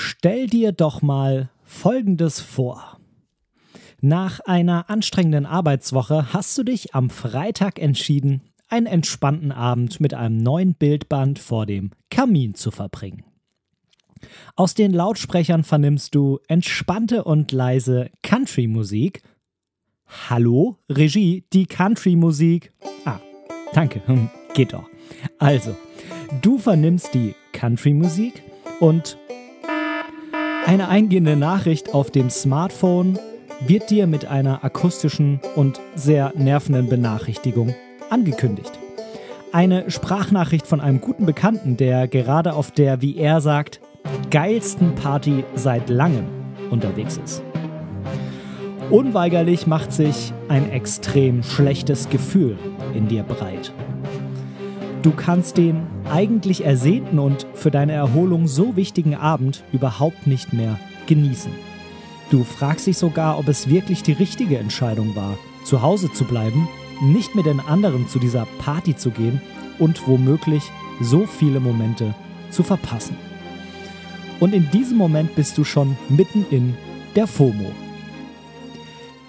Stell dir doch mal Folgendes vor. Nach einer anstrengenden Arbeitswoche hast du dich am Freitag entschieden, einen entspannten Abend mit einem neuen Bildband vor dem Kamin zu verbringen. Aus den Lautsprechern vernimmst du entspannte und leise Country-Musik. Hallo, Regie, die Country-Musik. Ah, danke, hm, geht doch. Also, du vernimmst die Country-Musik und eine eingehende Nachricht auf dem Smartphone wird dir mit einer akustischen und sehr nervenden Benachrichtigung angekündigt. Eine Sprachnachricht von einem guten Bekannten, der gerade auf der, wie er sagt, geilsten Party seit langem unterwegs ist. Unweigerlich macht sich ein extrem schlechtes Gefühl in dir breit. Du kannst den eigentlich ersehnten und für deine Erholung so wichtigen Abend überhaupt nicht mehr genießen. Du fragst dich sogar, ob es wirklich die richtige Entscheidung war, zu Hause zu bleiben, nicht mit den anderen zu dieser Party zu gehen und womöglich so viele Momente zu verpassen. Und in diesem Moment bist du schon mitten in der FOMO.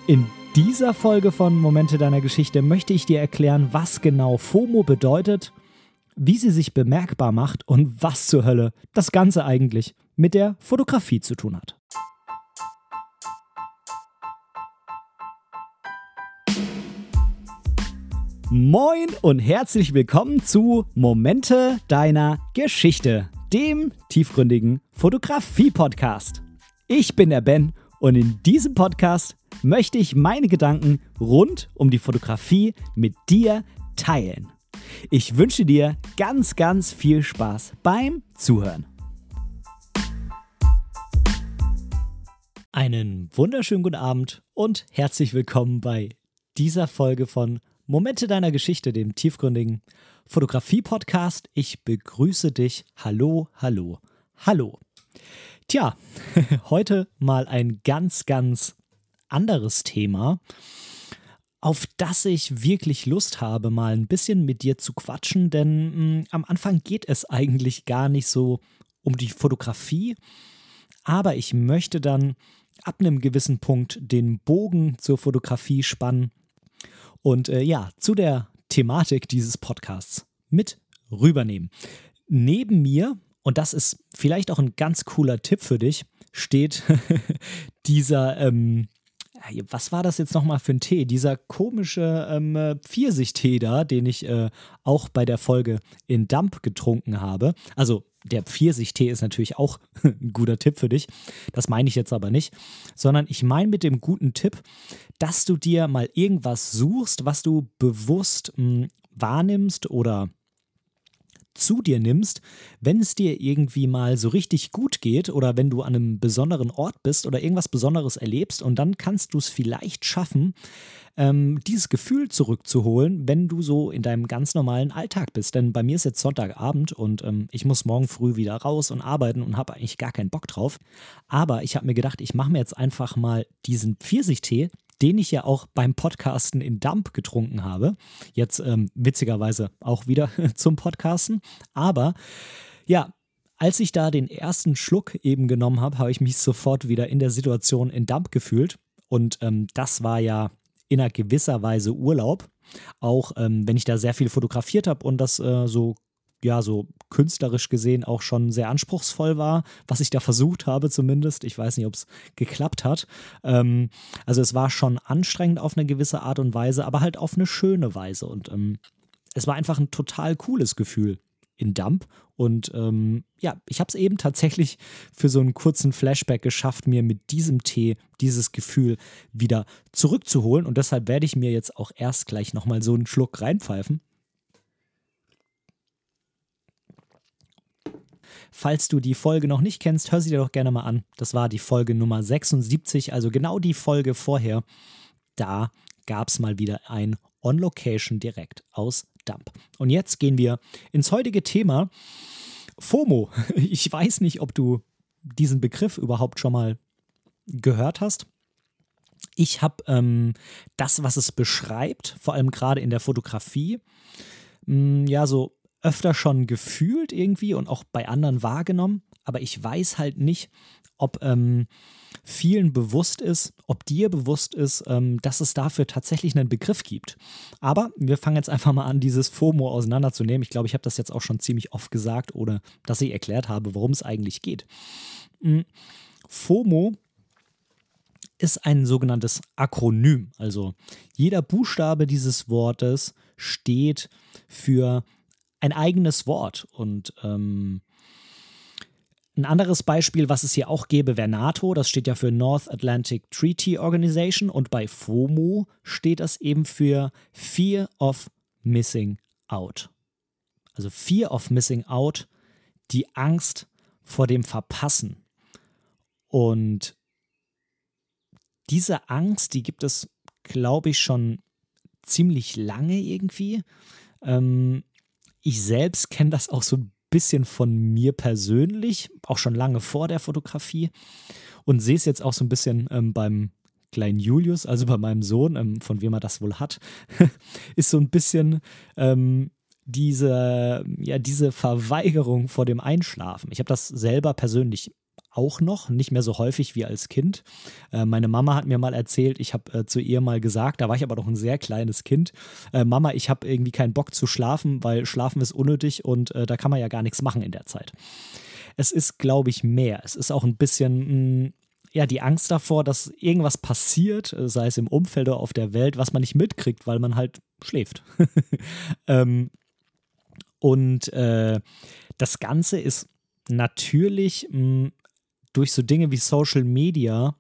In dieser Folge von Momente deiner Geschichte möchte ich dir erklären, was genau FOMO bedeutet wie sie sich bemerkbar macht und was zur Hölle das Ganze eigentlich mit der Fotografie zu tun hat. Moin und herzlich willkommen zu Momente deiner Geschichte, dem tiefgründigen Fotografie-Podcast. Ich bin der Ben und in diesem Podcast möchte ich meine Gedanken rund um die Fotografie mit dir teilen. Ich wünsche dir ganz, ganz viel Spaß beim Zuhören. Einen wunderschönen guten Abend und herzlich willkommen bei dieser Folge von Momente deiner Geschichte, dem tiefgründigen Fotografie-Podcast. Ich begrüße dich. Hallo, hallo, hallo. Tja, heute mal ein ganz, ganz anderes Thema auf das ich wirklich Lust habe, mal ein bisschen mit dir zu quatschen, denn mh, hm, am Anfang geht es eigentlich gar nicht so um die Fotografie, aber ich möchte dann ab einem gewissen Punkt den Bogen zur Fotografie spannen und äh, ja, zu der Thematik dieses Podcasts mit rübernehmen. Neben mir, und das ist vielleicht auch ein ganz cooler Tipp für dich, steht dieser ähm, was war das jetzt nochmal für ein Tee? Dieser komische ähm, Pfirsichtee da, den ich äh, auch bei der Folge in Dump getrunken habe. Also der Pfirsichtee ist natürlich auch ein guter Tipp für dich. Das meine ich jetzt aber nicht, sondern ich meine mit dem guten Tipp, dass du dir mal irgendwas suchst, was du bewusst mh, hm, wahrnimmst oder zu dir nimmst, wenn es dir irgendwie mal so richtig gut geht oder wenn du an einem besonderen Ort bist oder irgendwas Besonderes erlebst und dann kannst du es vielleicht schaffen, ähm, dieses Gefühl zurückzuholen, wenn du so in deinem ganz normalen Alltag bist. Denn bei mir ist jetzt Sonntagabend und ähm, ich muss morgen früh wieder raus und arbeiten und habe eigentlich gar keinen Bock drauf. Aber ich habe mir gedacht, ich mache mir jetzt einfach mal diesen Pfirsichtee den ich ja auch beim Podcasten in Dump getrunken habe. Jetzt ähm, witzigerweise auch wieder zum Podcasten. Aber ja, als ich da den ersten Schluck eben genommen habe, habe ich mich sofort wieder in der Situation in Dump gefühlt. Und ähm, das war ja in einer gewisser Weise Urlaub. Auch ähm, wenn ich da sehr viel fotografiert habe und das äh, so ja, so künstlerisch gesehen auch schon sehr anspruchsvoll war, was ich da versucht habe zumindest. Ich weiß nicht, ob es geklappt hat. Ähm, also es war schon anstrengend auf eine gewisse Art und Weise, aber halt auf eine schöne Weise. Und ähm, es war einfach ein total cooles Gefühl in Dump. Und ähm, ja, ich habe es eben tatsächlich für so einen kurzen Flashback geschafft, mir mit diesem Tee dieses Gefühl wieder zurückzuholen. Und deshalb werde ich mir jetzt auch erst gleich nochmal so einen Schluck reinpfeifen. Falls du die Folge noch nicht kennst, hör sie dir doch gerne mal an. Das war die Folge Nummer 76, also genau die Folge vorher. Da gab es mal wieder ein On-Location direkt aus Dump. Und jetzt gehen wir ins heutige Thema FOMO. Ich weiß nicht, ob du diesen Begriff überhaupt schon mal gehört hast. Ich habe ähm, das, was es beschreibt, vor allem gerade in der Fotografie, mh, mm, ja, so öfter schon gefühlt irgendwie und auch bei anderen wahrgenommen. aber ich weiß halt nicht, ob ähm, vielen bewusst ist, ob dir bewusst ist, ähm, dass es dafür tatsächlich einen Begriff gibt. Aber wir fangen jetzt einfach mal an, dieses FOMO auseinanderzunehmen. Ich glaube, ich habe das jetzt auch schon ziemlich oft gesagt, ohne dass ich erklärt habe, worum es eigentlich geht. Hm, FOMO ist ein sogenanntes Akronym. Also jeder Buchstabe dieses Wortes steht für ein eigenes Wort. Und ähm, ein anderes Beispiel, was es hier auch gäbe, wäre NATO. Das steht ja für North Atlantic Treaty Organization. Und bei FOMO steht das eben für Fear of Missing Out. Also Fear of Missing Out, die Angst vor dem Verpassen. Und diese Angst, die gibt es, glaube ich, schon ziemlich lange irgendwie. Ähm, ich selbst kenne das auch so ein bisschen von mir persönlich, auch schon lange vor der Fotografie und sehe es jetzt auch so ein bisschen ähm, beim kleinen Julius, also bei meinem Sohn, ähm, von wem er das wohl hat, ist so ein bisschen ähm, diese, ja, diese Verweigerung vor dem Einschlafen. Ich habe das selber persönlich auch noch, nicht mehr so häufig wie als Kind. Äh, meine Mama hat mir mal erzählt, ich habe äh, zu ihr mal gesagt, da war ich aber noch ein sehr kleines Kind, äh, Mama, ich habe irgendwie keinen Bock zu schlafen, weil schlafen ist unnötig und äh, da kann man ja gar nichts machen in der Zeit. Es ist, glaube ich, mehr. Es ist auch ein bisschen, mh, mm, ja, die Angst davor, dass irgendwas passiert, äh, sei es im Umfeld oder auf der Welt, was man nicht mitkriegt, weil man halt schläft. ähm, und äh, das Ganze ist natürlich mh, mm, durch so Dinge wie Social Media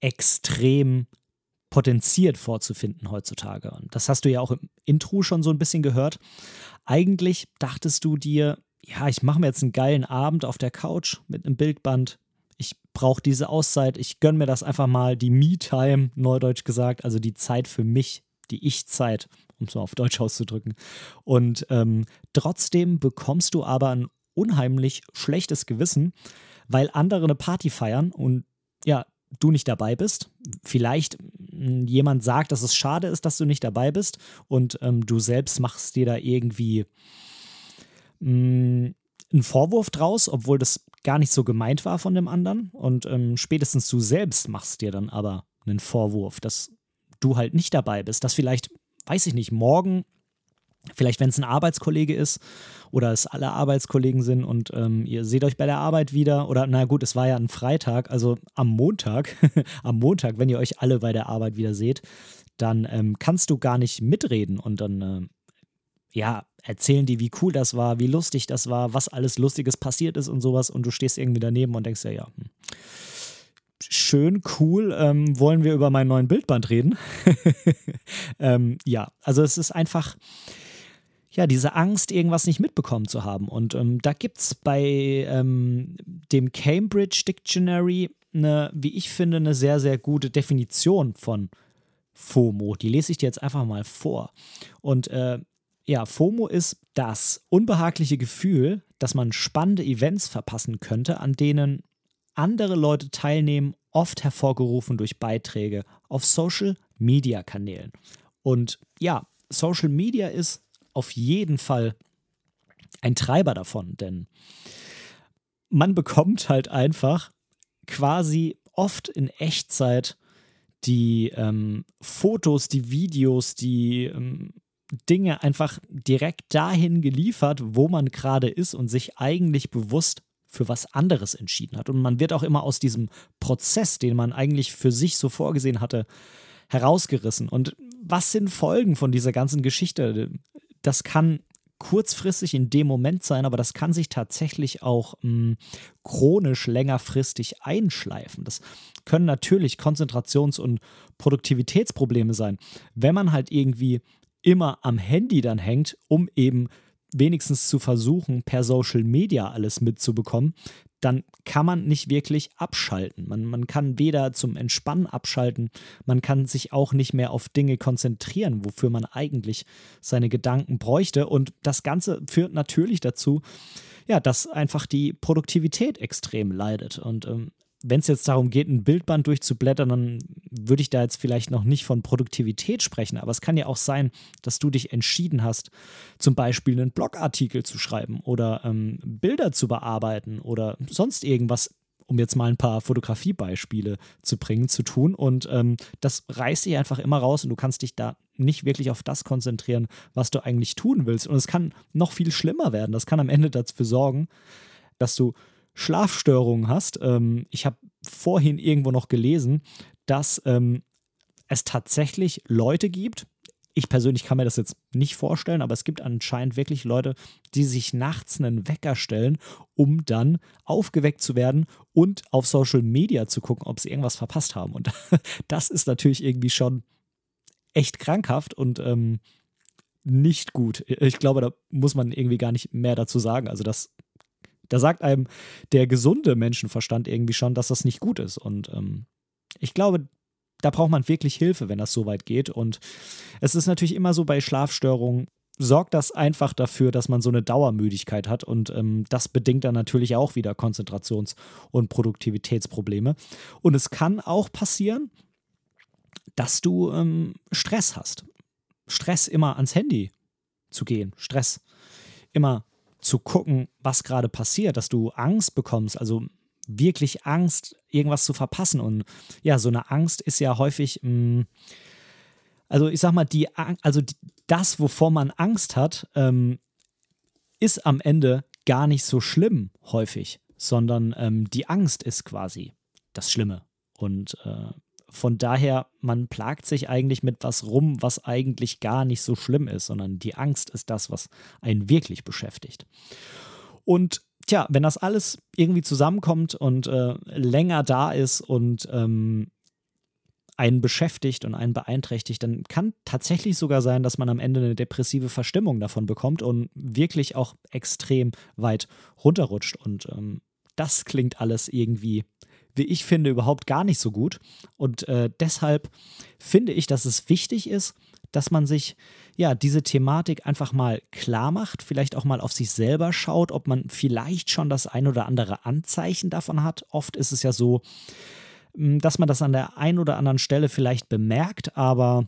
extrem potenziert vorzufinden heutzutage. Und das hast du ja auch im Intro schon so ein bisschen gehört. Eigentlich dachtest du dir, ja, ich mache mir jetzt einen geilen Abend auf der Couch mit einem Bildband. Ich brauche diese Auszeit. Ich gönne mir das einfach mal, die Me-Time, neudeutsch gesagt, also die Zeit für mich, die Ich-Zeit, um es mal auf Deutsch auszudrücken. Und ähm, trotzdem bekommst du aber ein unheimlich schlechtes Gewissen, weil andere eine Party feiern und ja, du nicht dabei bist. Vielleicht hm, jemand sagt, dass es schade ist, dass du nicht dabei bist und ähm, du selbst machst dir da irgendwie mh, hm, einen Vorwurf draus, obwohl das gar nicht so gemeint war von dem anderen. Und ähm, spätestens du selbst machst dir dann aber einen Vorwurf, dass du halt nicht dabei bist, dass vielleicht, weiß ich nicht, morgen Vielleicht, wenn es ein Arbeitskollege ist oder es alle Arbeitskollegen sind und ähm, ihr seht euch bei der Arbeit wieder oder na gut, es war ja ein Freitag, also am Montag, am Montag, wenn ihr euch alle bei der Arbeit wieder seht, dann ähm, kannst du gar nicht mitreden und dann äh, ja erzählen die, wie cool das war, wie lustig das war, was alles Lustiges passiert ist und sowas und du stehst irgendwie daneben und denkst ja, ja. Hm schön, cool. Ähm, wollen wir über meinen neuen Bildband reden? ähm, ja, also es ist einfach, ja, diese Angst, irgendwas nicht mitbekommen zu haben. Und ähm, da gibt es bei ähm, dem Cambridge Dictionary eine, wie ich finde, eine sehr, sehr gute Definition von FOMO. Die lese ich dir jetzt einfach mal vor. Und äh, ja, FOMO ist das unbehagliche Gefühl, dass man spannende Events verpassen könnte, an denen andere Leute teilnehmen, oft hervorgerufen durch Beiträge auf Social-Media-Kanälen. Und ja, Social Media ist auf jeden Fall ein Treiber davon, denn man bekommt halt einfach quasi oft in Echtzeit die ähm, Fotos, die Videos, die ähm, Dinge einfach direkt dahin geliefert, wo man gerade ist und sich eigentlich bewusst für was anderes entschieden hat. Und man wird auch immer aus diesem Prozess, den man eigentlich für sich so vorgesehen hatte, herausgerissen. Und was sind Folgen von dieser ganzen Geschichte? Das kann kurzfristig in dem Moment sein, aber das kann sich tatsächlich auch mh, hm, chronisch längerfristig einschleifen. Das können natürlich Konzentrations- und Produktivitätsprobleme sein, wenn man halt irgendwie immer am Handy dann hängt, um eben wenigstens zu versuchen, per Social Media alles mitzubekommen, dann kann man nicht wirklich abschalten. Man, man kann weder zum Entspannen abschalten, man kann sich auch nicht mehr auf Dinge konzentrieren, wofür man eigentlich seine Gedanken bräuchte. Und das Ganze führt natürlich dazu, ja, dass einfach die Produktivität extrem leidet. Und ähm, wenn es jetzt darum geht, ein Bildband durchzublättern, dann würde ich da jetzt vielleicht noch nicht von Produktivität sprechen. Aber es kann ja auch sein, dass du dich entschieden hast, zum Beispiel einen Blogartikel zu schreiben oder ähm, Bilder zu bearbeiten oder sonst irgendwas, um jetzt mal ein paar Fotografiebeispiele zu bringen, zu tun. Und ähm, das reißt dich einfach immer raus und du kannst dich da nicht wirklich auf das konzentrieren, was du eigentlich tun willst. Und es kann noch viel schlimmer werden. Das kann am Ende dafür sorgen, dass du Schlafstörungen hast. Ähm, ich habe vorhin irgendwo noch gelesen, dass ähm, es tatsächlich Leute gibt, ich persönlich kann mir das jetzt nicht vorstellen, aber es gibt anscheinend wirklich Leute, die sich nachts einen Wecker stellen, um dann aufgeweckt zu werden und auf Social Media zu gucken, ob sie irgendwas verpasst haben. Und das ist natürlich irgendwie schon echt krankhaft und ähm, nicht gut. Ich glaube, da muss man irgendwie gar nicht mehr dazu sagen. Also das da sagt einem der gesunde Menschenverstand irgendwie schon, dass das nicht gut ist. Und ähm, ich glaube, da braucht man wirklich Hilfe, wenn das so weit geht. Und es ist natürlich immer so bei Schlafstörungen, sorgt das einfach dafür, dass man so eine Dauermüdigkeit hat. Und ähm, das bedingt dann natürlich auch wieder Konzentrations- und Produktivitätsprobleme. Und es kann auch passieren, dass du ähm, Stress hast. Stress immer ans Handy zu gehen. Stress immer zu gucken, was gerade passiert, dass du Angst bekommst, also wirklich Angst, irgendwas zu verpassen. Und ja, so eine Angst ist ja häufig, mh, mm, also ich sag mal, die, also das, wovor man Angst hat, ähm, ist am Ende gar nicht so schlimm häufig, sondern ähm, die Angst ist quasi das Schlimme. Und äh, von daher, man plagt sich eigentlich mit was rum, was eigentlich gar nicht so schlimm ist, sondern die Angst ist das, was einen wirklich beschäftigt. Und tja, wenn das alles irgendwie zusammenkommt und äh, länger da ist und ähm, einen beschäftigt und einen beeinträchtigt, dann kann tatsächlich sogar sein, dass man am Ende eine depressive Verstimmung davon bekommt und wirklich auch extrem weit runterrutscht. Und ähm, das klingt alles irgendwie wie ich finde, überhaupt gar nicht so gut. Und äh, deshalb finde ich, dass es wichtig ist, dass man sich ja diese Thematik einfach mal klar macht, vielleicht auch mal auf sich selber schaut, ob man vielleicht schon das ein oder andere Anzeichen davon hat. Oft ist es ja so, hm, dass man das an der einen oder anderen Stelle vielleicht bemerkt, aber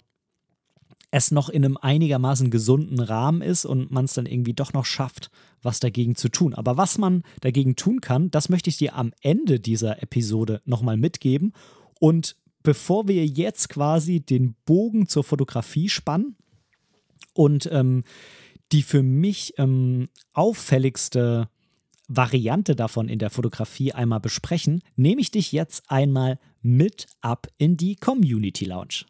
es noch in einem einigermaßen gesunden Rahmen ist und man es dann irgendwie doch noch schafft, was dagegen zu tun. Aber was man dagegen tun kann, das möchte ich dir am Ende dieser Episode nochmal mitgeben. Und bevor wir jetzt quasi den Bogen zur Fotografie spannen und ähm, die für mich ähm, auffälligste Variante davon in der Fotografie einmal besprechen, nehme ich dich jetzt einmal mit ab in die Community Lounge.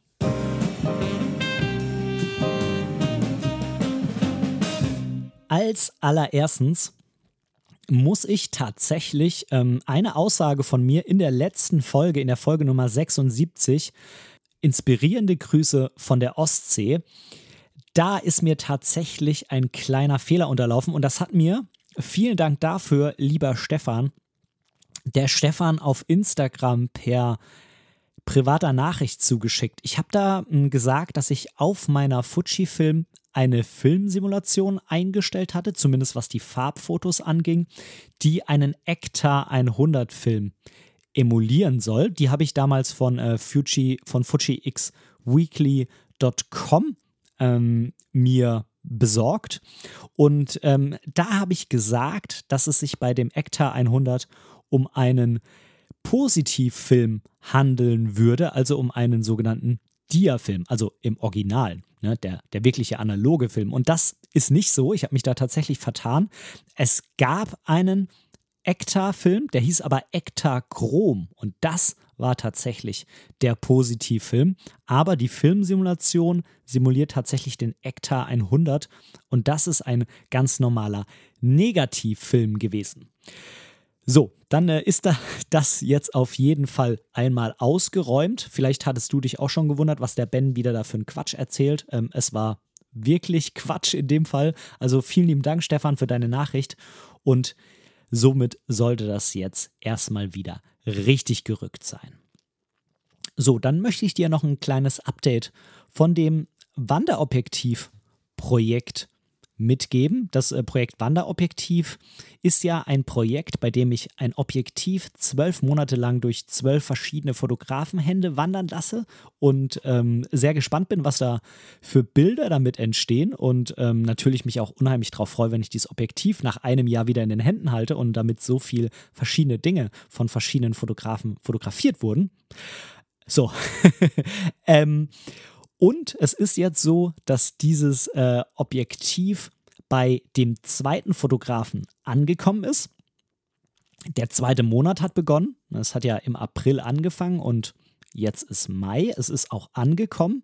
Als allererstens muss ich tatsächlich ähm, eine Aussage von mir in der letzten Folge, in der Folge Nummer 76, inspirierende Grüße von der Ostsee. Da ist mir tatsächlich ein kleiner Fehler unterlaufen und das hat mir, vielen Dank dafür, lieber Stefan, der Stefan auf Instagram per privater Nachricht zugeschickt. Ich habe da hm, gesagt, dass ich auf meiner Fujifilm eine Filmsimulation eingestellt hatte, zumindest was die Farbfotos anging, die einen ECTA 100 Film emulieren soll. Die habe ich damals von äh, Fuji, von FujiXweekly.com ähm, mir besorgt. Und ähm, da habe ich gesagt, dass es sich bei dem ECTA 100 um einen Positivfilm handeln würde, also um einen sogenannten Dia-Film, also im Original, ne, der, der wirkliche analoge Film. Und das ist nicht so, ich habe mich da tatsächlich vertan. Es gab einen Ektar-Film, der hieß aber Ektar Chrom und das war tatsächlich der Positivfilm. Aber die Filmsimulation simuliert tatsächlich den Ektar 100 und das ist ein ganz normaler Negativfilm gewesen. So, dann äh, ist da das jetzt auf jeden Fall einmal ausgeräumt. Vielleicht hattest du dich auch schon gewundert, was der Ben wieder da für einen Quatsch erzählt. Ähm, es war wirklich Quatsch in dem Fall. Also vielen lieben Dank, Stefan, für deine Nachricht. Und somit sollte das jetzt erstmal wieder richtig gerückt sein. So, dann möchte ich dir noch ein kleines Update von dem Wanderobjektiv-Projekt mitgeben. Das äh, Projekt Wanderobjektiv ist ja ein Projekt, bei dem ich ein Objektiv zwölf Monate lang durch zwölf verschiedene Fotografenhände wandern lasse und ähm, sehr gespannt bin, was da für Bilder damit entstehen und ähm, natürlich mich auch unheimlich darauf freue, wenn ich dieses Objektiv nach einem Jahr wieder in den Händen halte und damit so viel verschiedene Dinge von verschiedenen Fotografen fotografiert wurden. So. ähm, und es ist jetzt so, dass dieses äh, Objektiv bei dem zweiten Fotografen angekommen ist. Der zweite Monat hat begonnen. Es hat ja im April angefangen und jetzt ist Mai. Es ist auch angekommen.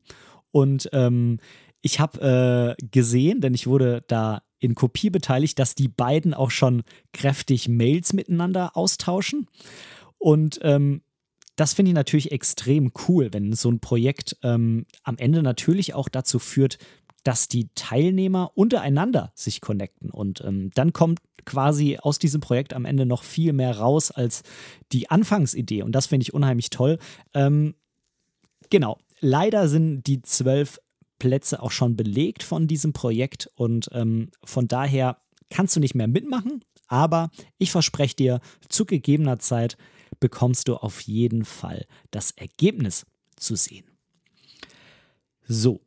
Und ähm, ich habe äh, gesehen, denn ich wurde da in Kopie beteiligt, dass die beiden auch schon kräftig Mails miteinander austauschen. Und ähm, das finde ich natürlich extrem cool, wenn so ein Projekt ähm, am Ende natürlich auch dazu führt, dass die Teilnehmer untereinander sich connecten. Und ähm, dann kommt quasi aus diesem Projekt am Ende noch viel mehr raus als die Anfangsidee. Und das finde ich unheimlich toll. Ähm, genau, leider sind die zwölf Plätze auch schon belegt von diesem Projekt und ähm, von daher kannst du nicht mehr mitmachen. Aber ich verspreche dir, zu gegebener Zeit bekommst du auf jeden Fall das Ergebnis zu sehen. So.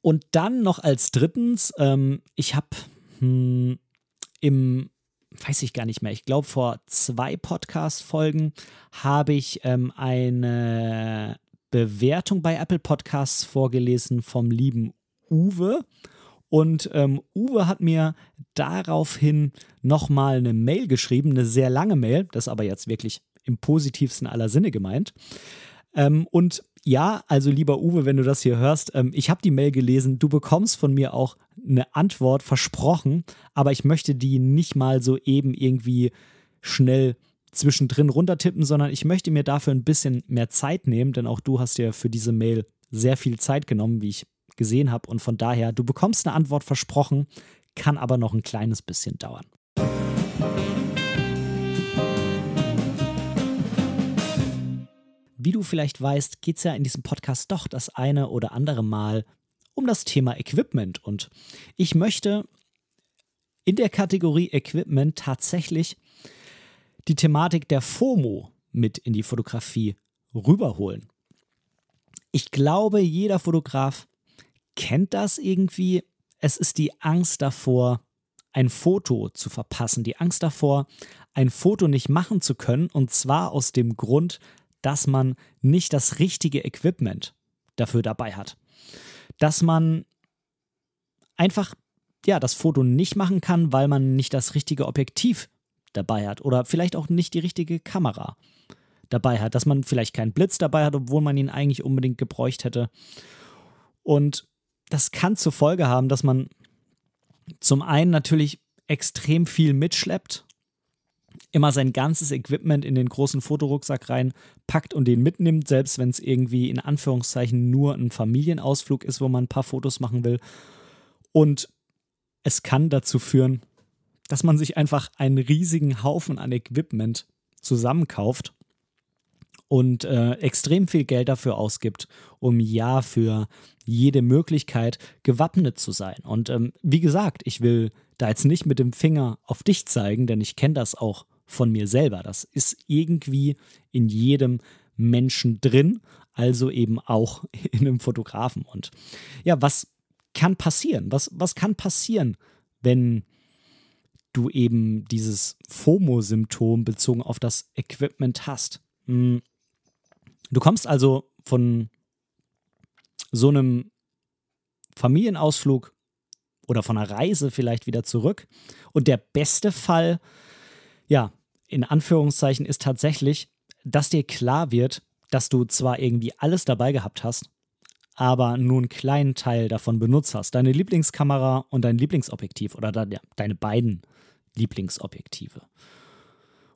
Und dann noch als drittens, ähm, ich habe hm, im, weiß ich gar nicht mehr, ich glaube vor zwei Podcast-Folgen habe ich ähm, eine Bewertung bei Apple Podcasts vorgelesen vom lieben Uwe. Und ähm, Uwe hat mir daraufhin nochmal eine Mail geschrieben, eine sehr lange Mail, das aber jetzt wirklich im positivsten aller Sinne gemeint. Ähm, und ja, also lieber Uwe, wenn du das hier hörst, ähm, ich habe die Mail gelesen, du bekommst von mir auch eine Antwort versprochen, aber ich möchte die nicht mal so eben irgendwie schnell zwischendrin runtertippen, sondern ich möchte mir dafür ein bisschen mehr Zeit nehmen, denn auch du hast ja für diese Mail sehr viel Zeit genommen, wie ich gesehen habe. Und von daher, du bekommst eine Antwort versprochen, kann aber noch ein kleines bisschen dauern. Wie du vielleicht weißt, geht es ja in diesem Podcast doch das eine oder andere Mal um das Thema Equipment. Und ich möchte in der Kategorie Equipment tatsächlich die Thematik der FOMO mit in die Fotografie rüberholen. Ich glaube, jeder Fotograf kennt das irgendwie. Es ist die Angst davor, ein Foto zu verpassen, die Angst davor, ein Foto nicht machen zu können, und zwar aus dem Grund, dass man nicht das richtige Equipment dafür dabei hat. Dass man einfach ja, das Foto nicht machen kann, weil man nicht das richtige Objektiv dabei hat oder vielleicht auch nicht die richtige Kamera dabei hat, dass man vielleicht keinen Blitz dabei hat, obwohl man ihn eigentlich unbedingt gebräucht hätte. Und das kann zur Folge haben, dass man zum einen natürlich extrem viel mitschleppt, immer sein ganzes Equipment in den großen Fotorucksack reinpackt und den mitnimmt, selbst wenn es irgendwie in Anführungszeichen nur ein Familienausflug ist, wo man ein paar Fotos machen will. Und es kann dazu führen, dass man sich einfach einen riesigen Haufen an Equipment zusammenkauft und äh, extrem viel Geld dafür ausgibt, um ja für jede Möglichkeit gewappnet zu sein. Und ähm, wie gesagt, ich will da jetzt nicht mit dem Finger auf dich zeigen, denn ich kenne das auch von mir selber. Das ist irgendwie in jedem Menschen drin, also eben auch in einem Fotografen. Und ja, was kann passieren? Was, was kann passieren, wenn du eben dieses FOMO-Symptom bezogen auf das Equipment hast? Hm, Du kommst also von so einem Familienausflug oder von einer Reise vielleicht wieder zurück. Und der beste Fall, ja, in Anführungszeichen, ist tatsächlich, dass dir klar wird, dass du zwar irgendwie alles dabei gehabt hast, aber nur einen kleinen Teil davon benutzt hast. Deine Lieblingskamera und dein Lieblingsobjektiv oder deine beiden Lieblingsobjektive.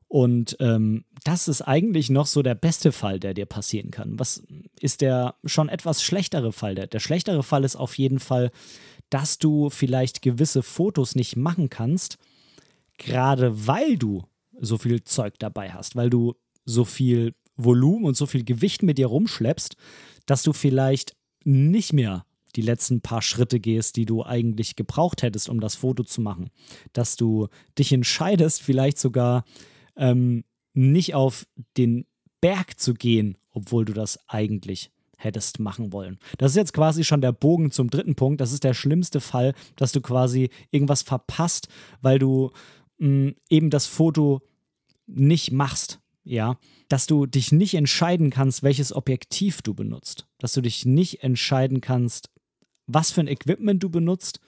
Und ähm, das ist eigentlich noch so der beste Fall, der dir passieren kann. Was ist der schon etwas schlechtere Fall? Der, der schlechtere Fall ist auf jeden Fall, dass du vielleicht gewisse Fotos nicht machen kannst, gerade weil du so viel Zeug dabei hast, weil du so viel Volumen und so viel Gewicht mit dir rumschleppst, dass du vielleicht nicht mehr die letzten paar Schritte gehst, die du eigentlich gebraucht hättest, um das Foto zu machen. Dass du dich entscheidest, vielleicht sogar ähm, nicht auf den Berg zu gehen, obwohl du das eigentlich hättest machen wollen. Das ist jetzt quasi schon der Bogen zum dritten Punkt. Das ist der schlimmste Fall, dass du quasi irgendwas verpasst, weil du mh, mm, eben das Foto nicht machst. Ja, dass du dich nicht entscheiden kannst, welches Objektiv du benutzt. Dass du dich nicht entscheiden kannst, was für ein Equipment du benutzt.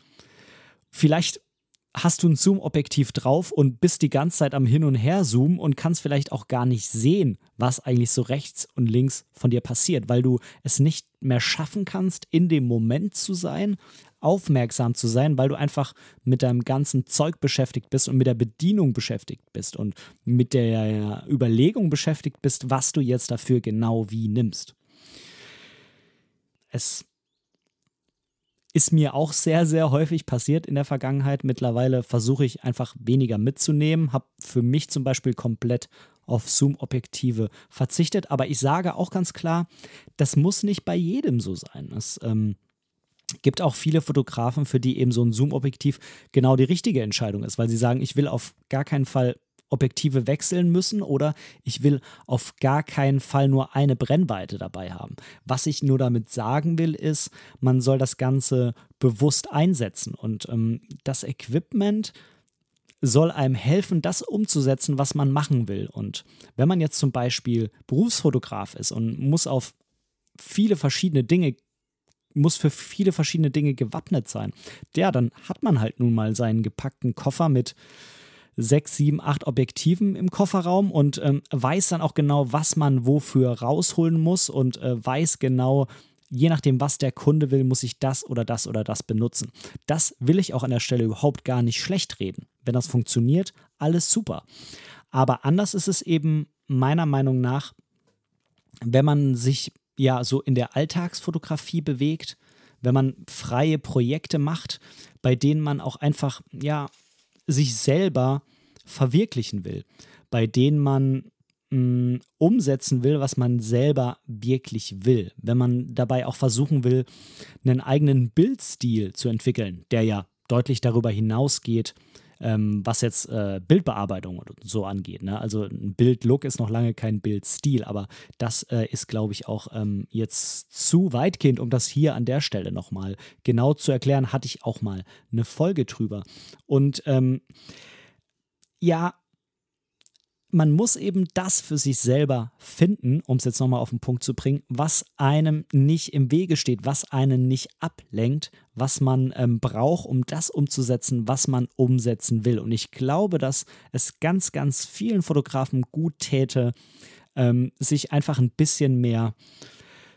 Vielleicht hast du ein Zoom-Objektiv drauf und bist die ganze Zeit am Hin und Her zoomen und kannst vielleicht auch gar nicht sehen, was eigentlich so rechts und links von dir passiert, weil du es nicht mehr schaffen kannst, in dem Moment zu sein, aufmerksam zu sein, weil du einfach mit deinem ganzen Zeug beschäftigt bist und mit der Bedienung beschäftigt bist und mit der Überlegung beschäftigt bist, was du jetzt dafür genau wie nimmst. Es ist mir auch sehr, sehr häufig passiert in der Vergangenheit. Mittlerweile versuche ich einfach weniger mitzunehmen, habe für mich zum Beispiel komplett auf Zoom-Objektive verzichtet. Aber ich sage auch ganz klar, das muss nicht bei jedem so sein. Es ähm, gibt auch viele Fotografen, für die eben so ein Zoom-Objektiv genau die richtige Entscheidung ist, weil sie sagen, ich will auf gar keinen Fall Objektive wechseln müssen oder ich will auf gar keinen Fall nur eine Brennweite dabei haben. Was ich nur damit sagen will, ist, man soll das Ganze bewusst einsetzen und ähm, das Equipment soll einem helfen, das umzusetzen, was man machen will. Und wenn man jetzt zum Beispiel Berufsfotograf ist und muss auf viele verschiedene Dinge muss für viele verschiedene Dinge gewappnet sein. Ja, dann hat man halt nun mal seinen gepackten Koffer mit sechs, sieben, acht Objektiven im Kofferraum und ähm, weiß dann auch genau, was man wofür rausholen muss und äh, weiß genau, je nachdem, was der Kunde will, muss ich das oder das oder das benutzen. Das will ich auch an der Stelle überhaupt gar nicht schlecht reden. Wenn das funktioniert, alles super. Aber anders ist es eben meiner Meinung nach, wenn man sich ja so in der Alltagsfotografie bewegt, wenn man freie Projekte macht, bei denen man auch einfach ja sich selber verwirklichen will, bei denen man mh, mm, umsetzen will, was man selber wirklich will. Wenn man dabei auch versuchen will, einen eigenen Bildstil zu entwickeln, der ja deutlich darüber hinausgeht, ähm, was jetzt äh, Bildbearbeitung und so angeht. Ne? Also ein Bildlook ist noch lange kein Bildstil, aber das äh, ist, glaube ich, auch ähm, jetzt zu weitgehend, um das hier an der Stelle nochmal genau zu erklären, hatte ich auch mal eine Folge drüber. Und ähm, ja, man muss eben das für sich selber finden, um es jetzt nochmal auf den Punkt zu bringen, was einem nicht im Wege steht, was einen nicht ablenkt, was man ähm, braucht, um das umzusetzen, was man umsetzen will. Und ich glaube, dass es ganz, ganz vielen Fotografen gut täte, ähm, sich einfach ein bisschen mehr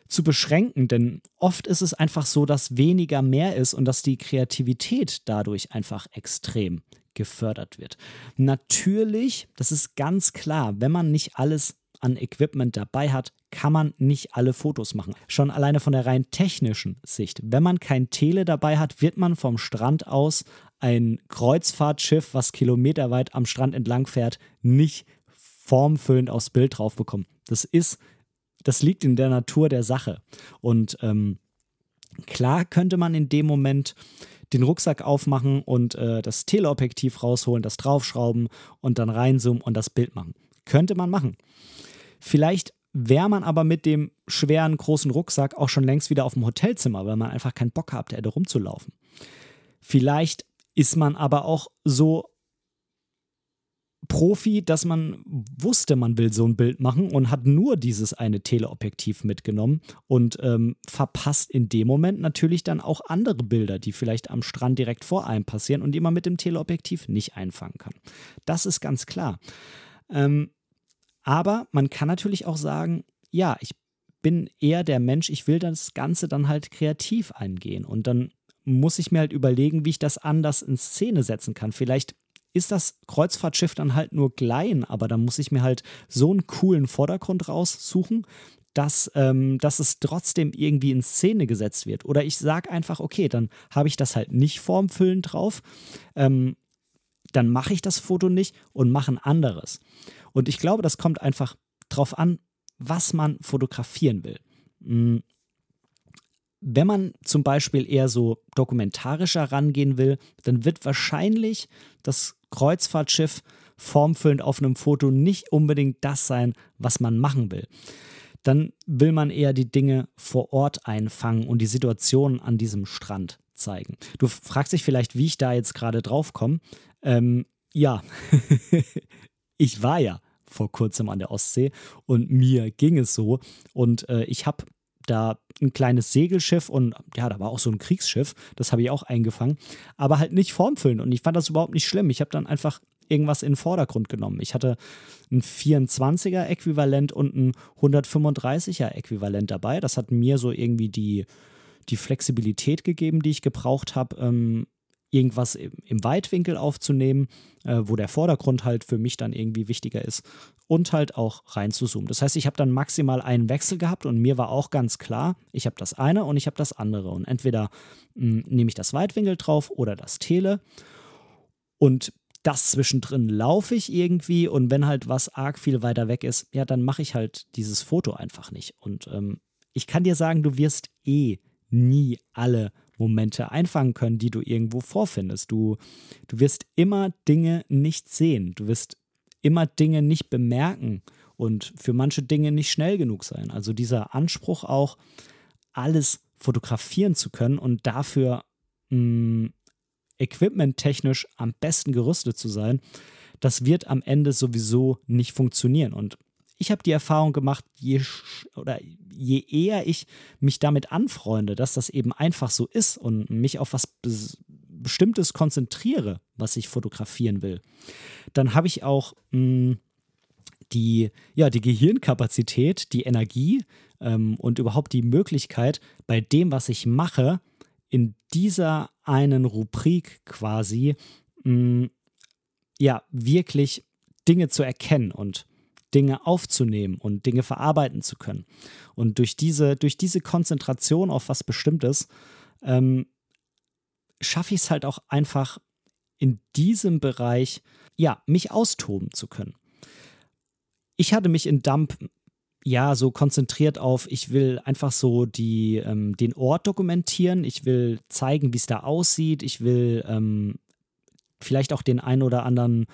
zu beschränken, denn oft ist es einfach so, dass weniger mehr ist und dass die Kreativität dadurch einfach extrem gefördert wird. Natürlich, das ist ganz klar, wenn man nicht alles an Equipment dabei hat, kann man nicht alle Fotos machen. Schon alleine von der rein technischen Sicht. Wenn man kein Tele dabei hat, wird man vom Strand aus ein Kreuzfahrtschiff, was kilometerweit am Strand entlang fährt, nicht formfüllend aufs Bild drauf bekommen. Das ist, das liegt in der Natur der Sache. Und ähm, klar könnte man in dem Moment den Rucksack aufmachen und äh, das Teleobjektiv rausholen, das draufschrauben und dann reinzoomen und das Bild machen. Könnte man machen. Vielleicht wäre man aber mit dem schweren großen Rucksack auch schon längst wieder auf dem Hotelzimmer, weil man einfach keinen Bock hat, hätte rumzulaufen. Vielleicht ist man aber auch so Profi, dass man wusste, man will so ein Bild machen und hat nur dieses eine Teleobjektiv mitgenommen und ähm, verpasst in dem Moment natürlich dann auch andere Bilder, die vielleicht am Strand direkt vor einem passieren und die man mit dem Teleobjektiv nicht einfangen kann. Das ist ganz klar. Ähm, aber man kann natürlich auch sagen, ja, ich bin eher der Mensch, ich will das Ganze dann halt kreativ eingehen und dann muss ich mir halt überlegen, wie ich das anders in Szene setzen kann. Vielleicht ist das Kreuzfahrtschiff dann halt nur klein, aber dann muss ich mir halt so einen coolen Vordergrund raussuchen, dass, ähm, dass es trotzdem irgendwie in Szene gesetzt wird. Oder ich sage einfach, okay, dann habe ich das halt nicht formfüllend drauf, ähm, dann mache ich das Foto nicht und mache ein anderes. Und ich glaube, das kommt einfach drauf an, was man fotografieren will. Mm. wenn man zum Beispiel eher so dokumentarischer rangehen will, dann wird wahrscheinlich das Kreuzfahrtschiff formfüllend auf einem Foto nicht unbedingt das sein, was man machen will. Dann will man eher die Dinge vor Ort einfangen und die Situation an diesem Strand zeigen. Du fragst dich vielleicht, wie ich da jetzt gerade drauf komme. Ähm, ja, ich war ja vor kurzem an der Ostsee und mir ging es so. Und äh, ich habe da ein kleines Segelschiff und ja, da war auch so ein Kriegsschiff, das habe ich auch eingefangen, aber halt nicht formfüllen und ich fand das überhaupt nicht schlimm. Ich habe dann einfach irgendwas in den Vordergrund genommen. Ich hatte ein 24er Äquivalent und ein 135er Äquivalent dabei. Das hat mir so irgendwie die, die Flexibilität gegeben, die ich gebraucht habe, ähm, irgendwas im Weitwinkel aufzunehmen, äh, wo der Vordergrund halt für mich dann irgendwie wichtiger ist und halt auch rein zu zoomen. Das heißt, ich habe dann maximal einen Wechsel gehabt und mir war auch ganz klar, ich habe das eine und ich habe das andere und entweder hm, nehme ich das Weitwinkel drauf oder das Tele und das zwischendrin laufe ich irgendwie und wenn halt was arg viel weiter weg ist, ja, dann mache ich halt dieses Foto einfach nicht. Und ähm, ich kann dir sagen, du wirst eh nie alle Momente einfangen können, die du irgendwo vorfindest. Du, du wirst immer Dinge nicht sehen. Du wirst immer Dinge nicht bemerken und für manche Dinge nicht schnell genug sein. Also dieser Anspruch auch, alles fotografieren zu können und dafür mh, mm, equipmenttechnisch am besten gerüstet zu sein, das wird am Ende sowieso nicht funktionieren. Und ich habe die Erfahrung gemacht, je, oder je eher ich mich damit anfreunde, dass das eben einfach so ist und mich auf was Bestimmtes konzentriere, was ich fotografieren will, dann habe ich auch mh, hm, die, ja, die Gehirnkapazität, die Energie ähm, und überhaupt die Möglichkeit, bei dem, was ich mache, in dieser einen Rubrik quasi, mh, hm, ja, wirklich Dinge zu erkennen und Dinge aufzunehmen und Dinge verarbeiten zu können. Und durch diese, durch diese Konzentration auf was Bestimmtes ähm, schaffe ich es halt auch einfach in diesem Bereich, ja, mich austoben zu können. Ich hatte mich in Dump ja so konzentriert auf, ich will einfach so die, ähm, den Ort dokumentieren, ich will zeigen, wie es da aussieht, ich will ähm, vielleicht auch den ein oder anderen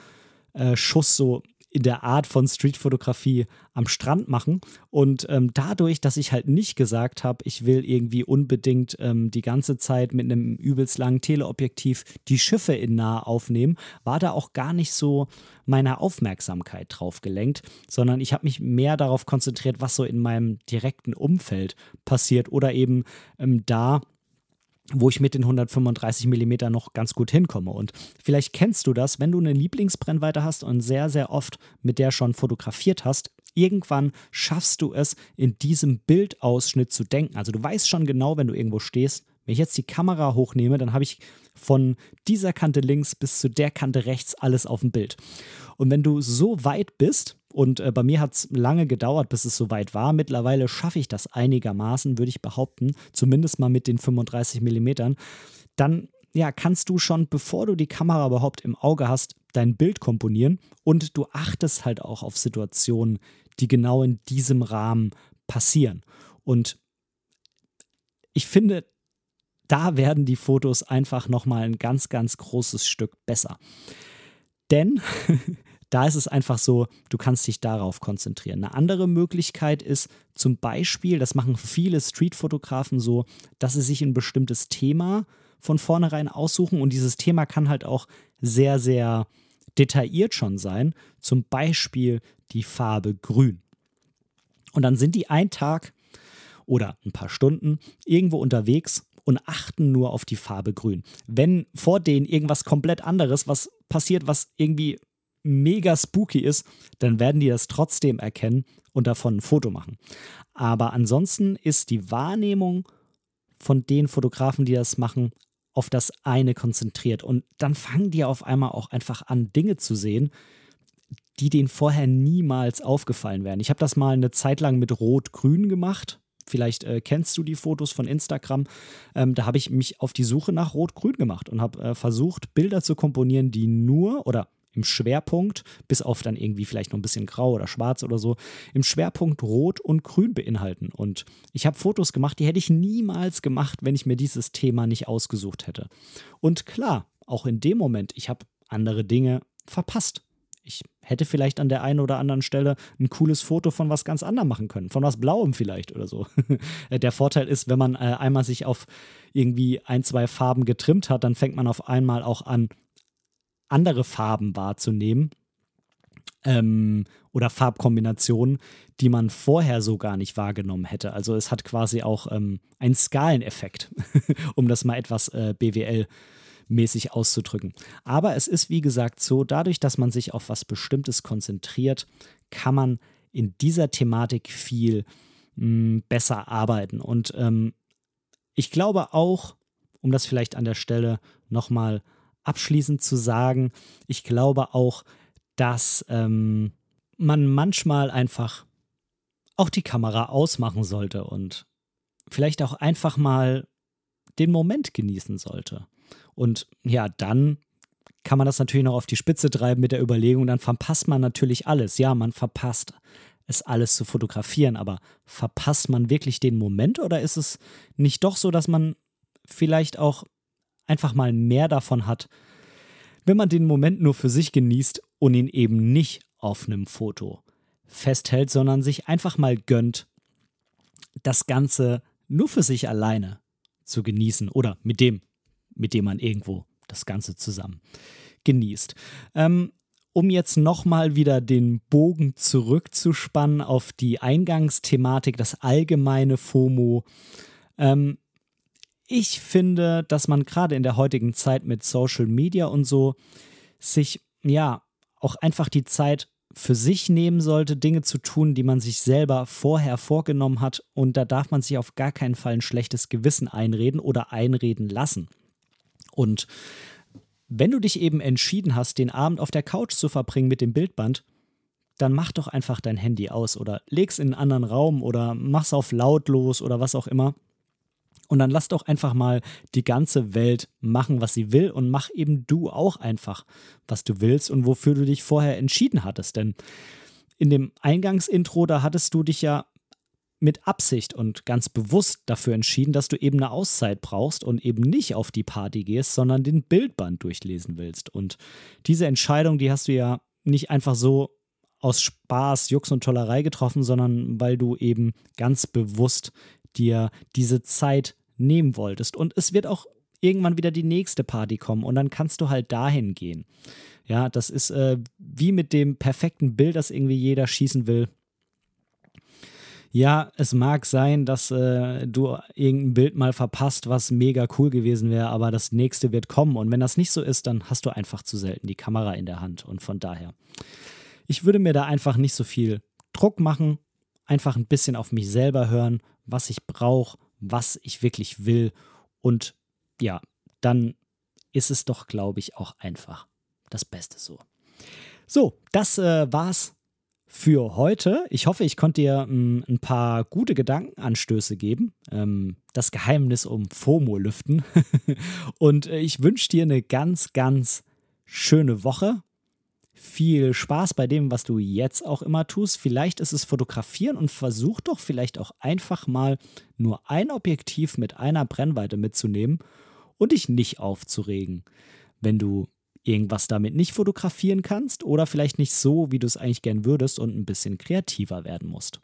äh, Schuss so in der Art von Streetfotografie am Strand machen. Und ähm, dadurch, dass ich halt nicht gesagt habe, ich will irgendwie unbedingt ähm, die ganze Zeit mit einem übelst langen Teleobjektiv die Schiffe in nah aufnehmen, war da auch gar nicht so meine Aufmerksamkeit drauf gelenkt, sondern ich habe mich mehr darauf konzentriert, was so in meinem direkten Umfeld passiert oder eben ähm, da, wo ich mit den 135 mm noch ganz gut hinkomme. Und vielleicht kennst du das, wenn du eine Lieblingsbrennweite hast und sehr, sehr oft mit der schon fotografiert hast. Irgendwann schaffst du es, in diesem Bildausschnitt zu denken. Also du weißt schon genau, wenn du irgendwo stehst, wenn ich jetzt die Kamera hochnehme, dann habe ich von dieser Kante links bis zu der Kante rechts alles auf dem Bild. Und wenn du so weit bist, und äh, bei mir hat es lange gedauert, bis es soweit war. Mittlerweile schaffe ich das einigermaßen, würde ich behaupten, zumindest mal mit den 35 Millimetern. Dann ja, kannst du schon, bevor du die Kamera überhaupt im Auge hast, dein Bild komponieren und du achtest halt auch auf Situationen, die genau in diesem Rahmen passieren. Und ich finde, da werden die Fotos einfach nochmal ein ganz, ganz großes Stück besser. Denn da ist es einfach so, du kannst dich darauf konzentrieren. Eine andere Möglichkeit ist zum Beispiel, das machen viele Streetfotografen so, dass sie sich ein bestimmtes Thema von vornherein aussuchen und dieses Thema kann halt auch sehr, sehr detailliert schon sein. Zum Beispiel die Farbe Grün. Und dann sind die einen Tag oder ein paar Stunden irgendwo unterwegs und achten nur auf die Farbe Grün. Wenn vor denen irgendwas komplett anderes, was passiert, was irgendwie mega spooky ist, dann werden die das trotzdem erkennen und davon ein Foto machen. Aber ansonsten ist die Wahrnehmung von den Fotografen, die das machen, auf das eine konzentriert. Und dann fangen die auf einmal auch einfach an, Dinge zu sehen, die denen vorher niemals aufgefallen wären. Ich habe das mal eine Zeit lang mit Rot-Grün gemacht. Vielleicht äh, kennst du die Fotos von Instagram. Ähm, da habe ich mich auf die Suche nach Rot-Grün gemacht und habe äh, versucht, Bilder zu komponieren, die nur oder im Schwerpunkt, bis auf dann irgendwie vielleicht noch ein bisschen grau oder schwarz oder so, im Schwerpunkt rot und grün beinhalten. Und ich habe Fotos gemacht, die hätte ich niemals gemacht, wenn ich mir dieses Thema nicht ausgesucht hätte. Und klar, auch in dem Moment, ich habe andere Dinge verpasst. Ich hätte vielleicht an der einen oder anderen Stelle ein cooles Foto von was ganz anderem machen können, von was Blauem vielleicht oder so. der Vorteil ist, wenn man äh, einmal sich auf irgendwie ein, zwei Farben getrimmt hat, dann fängt man auf einmal auch an, andere Farben wahrzunehmen ähm, oder Farbkombinationen, die man vorher so gar nicht wahrgenommen hätte. Also es hat quasi auch ähm, einen Skaleneffekt, um das mal etwas äh, BWL mäßig auszudrücken. Aber es ist wie gesagt so, dadurch, dass man sich auf was Bestimmtes konzentriert, kann man in dieser Thematik viel mh, hm, besser arbeiten. Und ähm, ich glaube auch, um das vielleicht an der Stelle nochmal abschließend zu sagen, ich glaube auch, dass ähm, man manchmal einfach auch die Kamera ausmachen sollte und vielleicht auch einfach mal den Moment genießen sollte. Und ja, dann kann man das natürlich noch auf die Spitze treiben mit der Überlegung, dann verpasst man natürlich alles. Ja, man verpasst es alles zu fotografieren, aber verpasst man wirklich den Moment oder ist es nicht doch so, dass man vielleicht auch einfach mal mehr davon hat, wenn man den Moment nur für sich genießt und ihn eben nicht auf einem Foto festhält, sondern sich einfach mal gönnt, das Ganze nur für sich alleine zu genießen oder mit dem, mit dem man irgendwo das Ganze zusammen genießt. Ähm, um jetzt nochmal wieder den Bogen zurückzuspannen auf die Eingangsthematik, das allgemeine FOMO. Ähm, ich finde, dass man gerade in der heutigen Zeit mit Social Media und so sich ja auch einfach die Zeit für sich nehmen sollte, Dinge zu tun, die man sich selber vorher vorgenommen hat. Und da darf man sich auf gar keinen Fall ein schlechtes Gewissen einreden oder einreden lassen. Und wenn du dich eben entschieden hast, den Abend auf der Couch zu verbringen mit dem Bildband, dann mach doch einfach dein Handy aus oder leg's in einen anderen Raum oder mach's auf lautlos oder was auch immer. Und dann lass doch einfach mal die ganze Welt machen, was sie will und mach eben du auch einfach, was du willst und wofür du dich vorher entschieden hattest. Denn in dem Eingangsintro, da hattest du dich ja mit Absicht und ganz bewusst dafür entschieden, dass du eben eine Auszeit brauchst und eben nicht auf die Party gehst, sondern den Bildband durchlesen willst. Und diese Entscheidung, die hast du ja nicht einfach so aus Spaß, Jux und Tollerei getroffen, sondern weil du eben ganz bewusst dir diese Zeit nehmen wolltest. Und es wird auch irgendwann wieder die nächste Party kommen und dann kannst du halt dahin gehen. Ja, das ist äh, wie mit dem perfekten Bild, das irgendwie jeder schießen will. Ja, es mag sein, dass äh, du irgendein Bild mal verpasst, was mega cool gewesen wäre, aber das nächste wird kommen. Und wenn das nicht so ist, dann hast du einfach zu selten die Kamera in der Hand. Und von daher, ich würde mir da einfach nicht so viel Druck machen, einfach ein bisschen auf mich selber hören, was ich brauche, was ich wirklich will. Und ja, dann ist es doch, glaube ich, auch einfach das Beste so. So, das äh, war's für heute. Ich hoffe, ich konnte dir ähm, ein paar gute Gedankenanstöße geben, ähm, das Geheimnis um FOMO lüften. Und äh, ich wünsche dir eine ganz, ganz schöne Woche viel Spaß bei dem, was du jetzt auch immer tust. Vielleicht ist es Fotografieren und versuch doch vielleicht auch einfach mal nur ein Objektiv mit einer Brennweite mitzunehmen und dich nicht aufzuregen, wenn du irgendwas damit nicht fotografieren kannst oder vielleicht nicht so, wie du es eigentlich gern würdest und ein bisschen kreativer werden musst.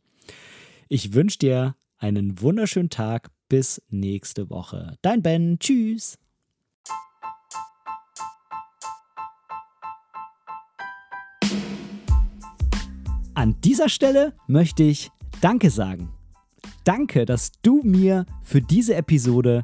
Ich wünsche dir einen wunderschönen Tag. Bis nächste Woche. Dein Ben. Tschüss. An dieser Stelle möchte ich Danke sagen. Danke, dass du mir für diese Episode